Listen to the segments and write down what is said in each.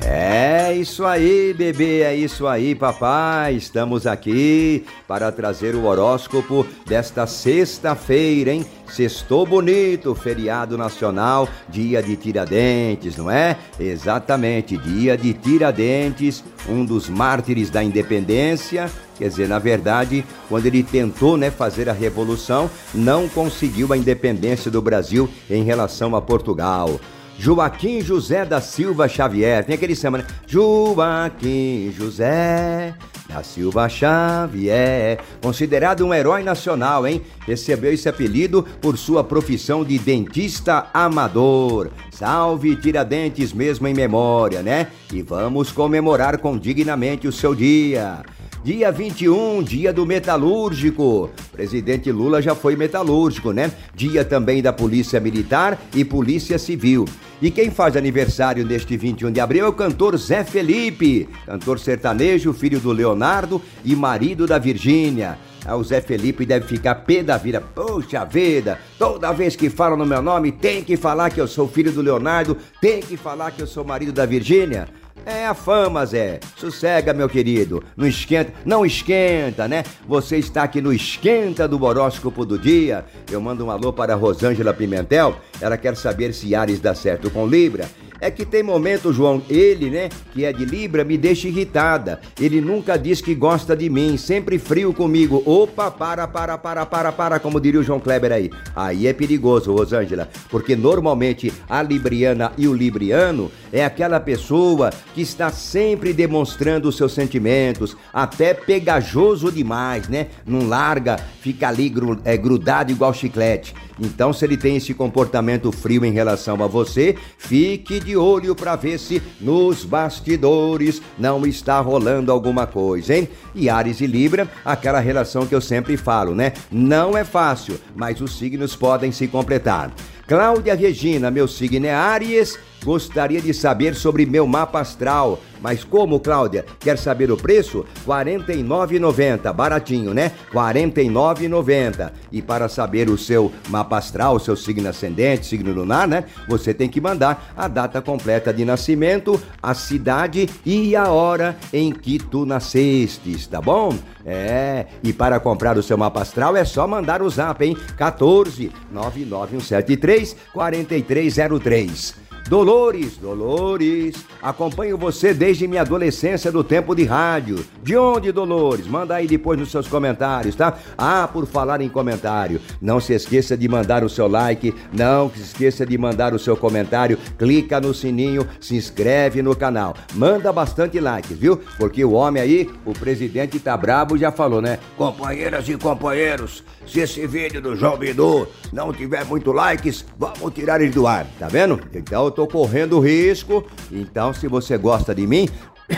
É isso aí, bebê, é isso aí, papai. Estamos aqui para trazer o horóscopo desta sexta-feira, hein? Sextou bonito, feriado nacional, dia de Tiradentes, não é? Exatamente, dia de Tiradentes, um dos mártires da independência. Quer dizer, na verdade, quando ele tentou né, fazer a revolução, não conseguiu a independência do Brasil em relação a Portugal. Joaquim José da Silva Xavier. Tem aquele samba, né? Joaquim José da Silva Xavier. Considerado um herói nacional, hein? Recebeu esse apelido por sua profissão de dentista amador. Salve Tiradentes mesmo em memória, né? E vamos comemorar com dignamente o seu dia. Dia 21, dia do metalúrgico. Presidente Lula já foi metalúrgico, né? Dia também da Polícia Militar e Polícia Civil. E quem faz aniversário neste 21 de abril é o cantor Zé Felipe, cantor sertanejo, filho do Leonardo e marido da Virgínia. Ah, o Zé Felipe deve ficar pé da vida. Poxa vida, toda vez que falam no meu nome, tem que falar que eu sou filho do Leonardo, tem que falar que eu sou marido da Virgínia. É a fama, Zé. Sossega, meu querido. Não esquenta, não esquenta, né? Você está aqui no Esquenta do Horóscopo do Dia. Eu mando um alô para Rosângela Pimentel. Ela quer saber se Ares dá certo com Libra. É que tem momento, João, ele, né, que é de Libra, me deixa irritada. Ele nunca diz que gosta de mim, sempre frio comigo. Opa, para, para, para, para, para, como diria o João Kleber aí. Aí é perigoso, Rosângela, porque normalmente a Libriana e o Libriano é aquela pessoa que está sempre demonstrando os seus sentimentos, até pegajoso demais, né? Não larga, fica ali é, grudado igual chiclete. Então, se ele tem esse comportamento frio em relação a você, fique de olho para ver se nos bastidores não está rolando alguma coisa, hein? E Ares e Libra, aquela relação que eu sempre falo, né? Não é fácil, mas os signos podem se completar. Cláudia Regina, meu signo é Aries, gostaria de saber sobre meu mapa astral. Mas como, Cláudia? Quer saber o preço? R$ 49,90. Baratinho, né? R$ 49,90. E para saber o seu mapa astral, seu signo ascendente, signo lunar, né? Você tem que mandar a data completa de nascimento, a cidade e a hora em que tu nascestes, tá bom? É, e para comprar o seu mapa astral é só mandar o zap, hein? 14 99173 4303. Dolores, Dolores, acompanho você desde minha adolescência do tempo de rádio. De onde, Dolores? Manda aí depois nos seus comentários, tá? Ah, por falar em comentário, não se esqueça de mandar o seu like, não se esqueça de mandar o seu comentário, clica no sininho, se inscreve no canal. Manda bastante likes, viu? Porque o homem aí, o presidente tá brabo, já falou, né? Companheiras e companheiros, se esse vídeo do João Bidu não tiver muito likes, vamos tirar ele do ar, tá vendo? Então tô correndo risco. Então, se você gosta de mim,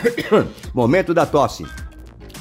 momento da tosse.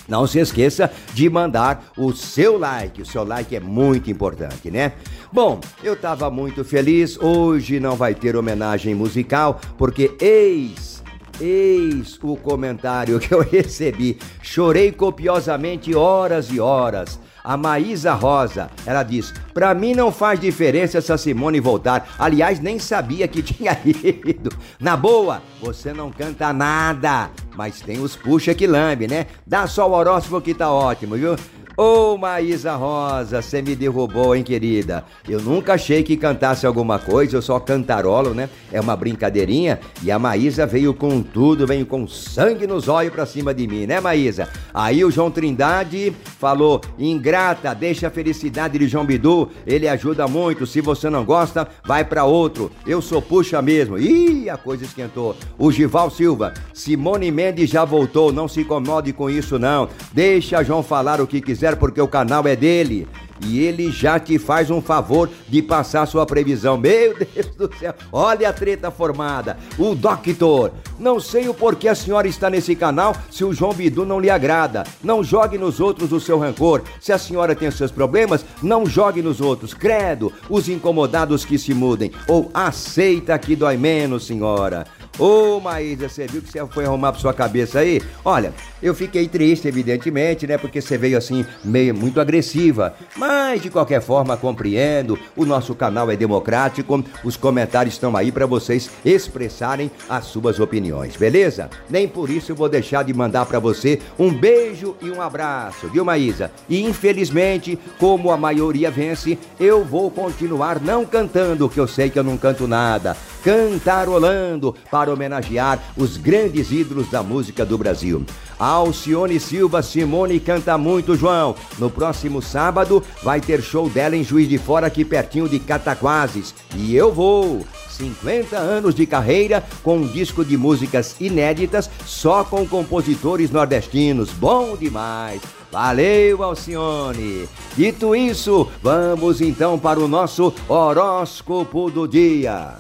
Não se esqueça de mandar o seu like. O seu like é muito importante, né? Bom, eu estava muito feliz. Hoje não vai ter homenagem musical, porque eis Eis o comentário que eu recebi. Chorei copiosamente horas e horas a Maísa Rosa. Ela diz: Pra mim não faz diferença essa Simone voltar. Aliás, nem sabia que tinha ido. Na boa, você não canta nada, mas tem os puxa que lambe, né? Dá só o horóscopo que tá ótimo, viu? Ô oh, Maísa Rosa, você me derrubou, hein, querida? Eu nunca achei que cantasse alguma coisa, eu só cantarolo, né? É uma brincadeirinha. E a Maísa veio com tudo, veio com sangue nos olhos pra cima de mim, né, Maísa? Aí o João Trindade falou: ingrata, deixa a felicidade de João Bidu, ele ajuda muito. Se você não gosta, vai para outro. Eu sou puxa mesmo. Ih, a coisa esquentou. O Gival Silva, Simone Mendes já voltou, não se incomode com isso, não. Deixa João falar o que quiser porque o canal é dele. E ele já te faz um favor de passar sua previsão. Meu Deus do céu, olha a treta formada. O doutor, não sei o porquê a senhora está nesse canal se o João Bidu não lhe agrada. Não jogue nos outros o seu rancor. Se a senhora tem seus problemas, não jogue nos outros. Credo, os incomodados que se mudem. Ou aceita que dói menos, senhora. Ô, Maísa, você viu que você foi arrumar pra sua cabeça aí? Olha, eu fiquei triste, evidentemente, né? Porque você veio assim, meio muito agressiva. Mas, de qualquer forma, compreendo. O nosso canal é democrático. Os comentários estão aí para vocês expressarem as suas opiniões, beleza? Nem por isso eu vou deixar de mandar para você um beijo e um abraço, viu, Maísa? E infelizmente, como a maioria vence, eu vou continuar não cantando, que eu sei que eu não canto nada. Cantarolando para homenagear os grandes ídolos da música do Brasil. Alcione Silva Simone canta muito, João. No próximo sábado vai ter show dela em Juiz de Fora, aqui pertinho de Cataquases. E eu vou. 50 anos de carreira com um disco de músicas inéditas só com compositores nordestinos. Bom demais! Valeu, Alcione! Dito isso, vamos então para o nosso horóscopo do dia.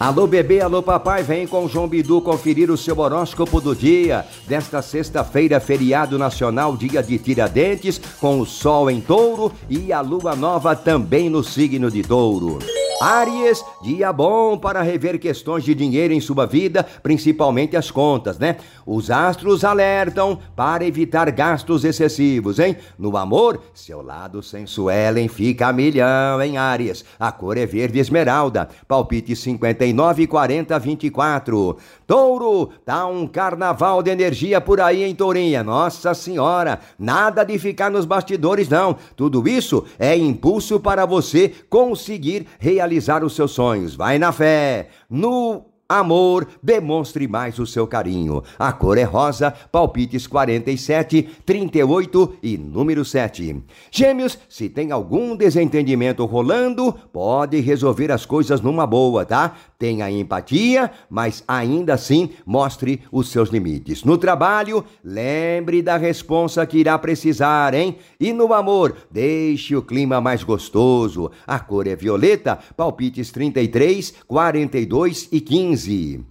Alô bebê, alô papai, vem com João Bidu conferir o seu horóscopo do dia. Desta sexta-feira, feriado nacional, dia de Tiradentes, com o sol em touro e a lua nova também no signo de touro. Áries, dia bom para rever questões de dinheiro em sua vida, principalmente as contas, né? Os astros alertam para evitar gastos excessivos, hein? No amor, seu lado sensuelen fica a milhão, hein, Áries? A cor é verde esmeralda. Palpite 59, 40, 24. Touro, tá um carnaval de energia por aí em Tourinha. Nossa Senhora, nada de ficar nos bastidores, não. Tudo isso é impulso para você conseguir realizar realizar os seus sonhos. Vai na fé, no Amor, demonstre mais o seu carinho. A cor é rosa, palpites 47, 38 e número 7. Gêmeos, se tem algum desentendimento rolando, pode resolver as coisas numa boa, tá? Tenha empatia, mas ainda assim mostre os seus limites. No trabalho, lembre da responsa que irá precisar, hein? E no amor, deixe o clima mais gostoso. A cor é violeta, palpites 33, 42 e 15. 15.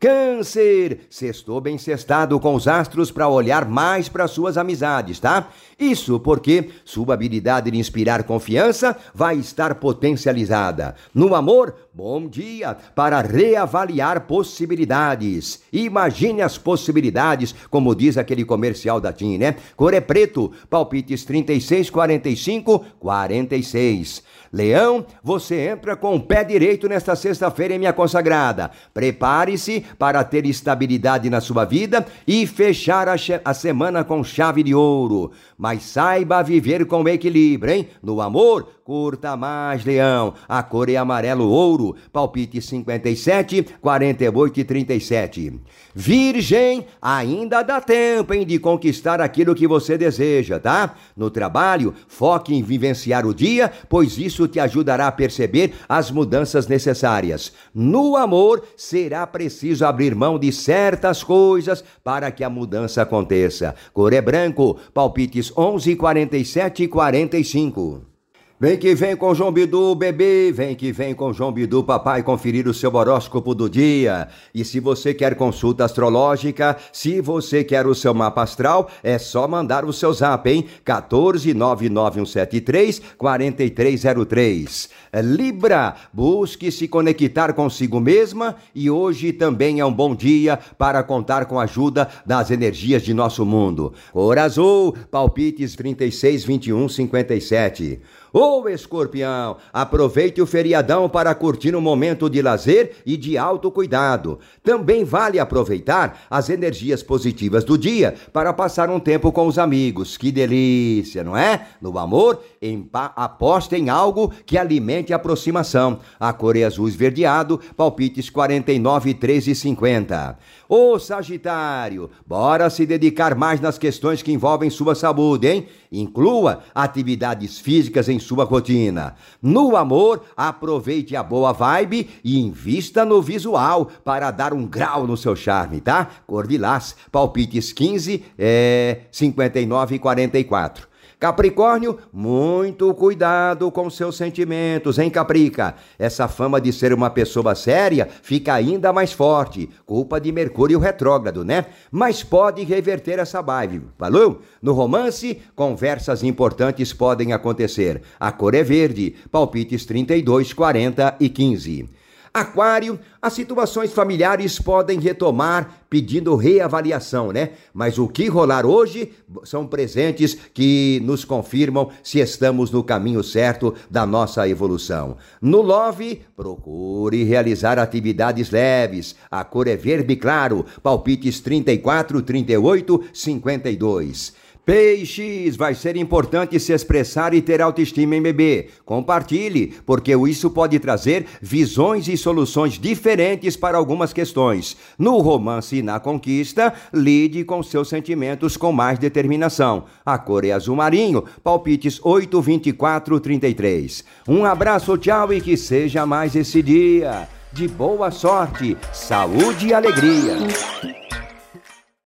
Câncer, sextou bem cestado com os astros para olhar mais para suas amizades, tá? Isso porque sua habilidade de inspirar confiança vai estar potencializada. No amor, bom dia para reavaliar possibilidades. Imagine as possibilidades, como diz aquele comercial da TIM, né? Cor é preto, palpites 36, 45, 46. Leão, você entra com o pé direito nesta sexta-feira em minha consagrada. Prepare-se para ter estabilidade na sua vida e fechar a, a semana com chave de ouro. Mas saiba viver com equilíbrio, hein? No amor, curta mais, Leão. A cor é amarelo ouro. Palpite 57, 48 e 37. Virgem, ainda dá tempo, hein, de conquistar aquilo que você deseja, tá? No trabalho, foque em vivenciar o dia, pois isso te ajudará a perceber as mudanças necessárias. No amor, será preciso abrir mão de certas coisas para que a mudança aconteça. Cor é branco, palpites 11, 47 e 45. Vem que vem com João Bidu, bebê, vem que vem com João Bidu, papai, conferir o seu horóscopo do dia. E se você quer consulta astrológica, se você quer o seu mapa astral, é só mandar o seu zap, hein? 1499173 4303. Libra, busque se conectar consigo mesma e hoje também é um bom dia para contar com a ajuda das energias de nosso mundo. Cor azul, palpites 36, 21, 57. Ô escorpião, aproveite o feriadão para curtir um momento de lazer e de autocuidado. Também vale aproveitar as energias positivas do dia para passar um tempo com os amigos. Que delícia, não é? No amor, aposte em algo que alimente a aproximação. A cor é azul esverdeado, palpites 49, 13 e 50. Ô Sagitário, bora se dedicar mais nas questões que envolvem sua saúde, hein? Inclua atividades físicas em sua rotina. No amor, aproveite a boa vibe e invista no visual para dar um grau no seu charme, tá? Cor lilás, palpites 15, é, 59 e 44. Capricórnio, muito cuidado com seus sentimentos, hein, Caprica? Essa fama de ser uma pessoa séria fica ainda mais forte. Culpa de Mercúrio retrógrado, né? Mas pode reverter essa vibe, falou? No romance, conversas importantes podem acontecer. A cor é verde, palpites 32, 40 e 15. Aquário, as situações familiares podem retomar pedindo reavaliação, né? Mas o que rolar hoje são presentes que nos confirmam se estamos no caminho certo da nossa evolução. No Love, procure realizar atividades leves. A cor é verde claro, palpites 34, 38, 52. Peixes, vai ser importante se expressar e ter autoestima em bebê. Compartilhe, porque isso pode trazer visões e soluções diferentes para algumas questões. No romance e na conquista, lide com seus sentimentos com mais determinação. A cor é azul marinho, palpites 8, 24, 33. Um abraço, tchau e que seja mais esse dia. De boa sorte, saúde e alegria.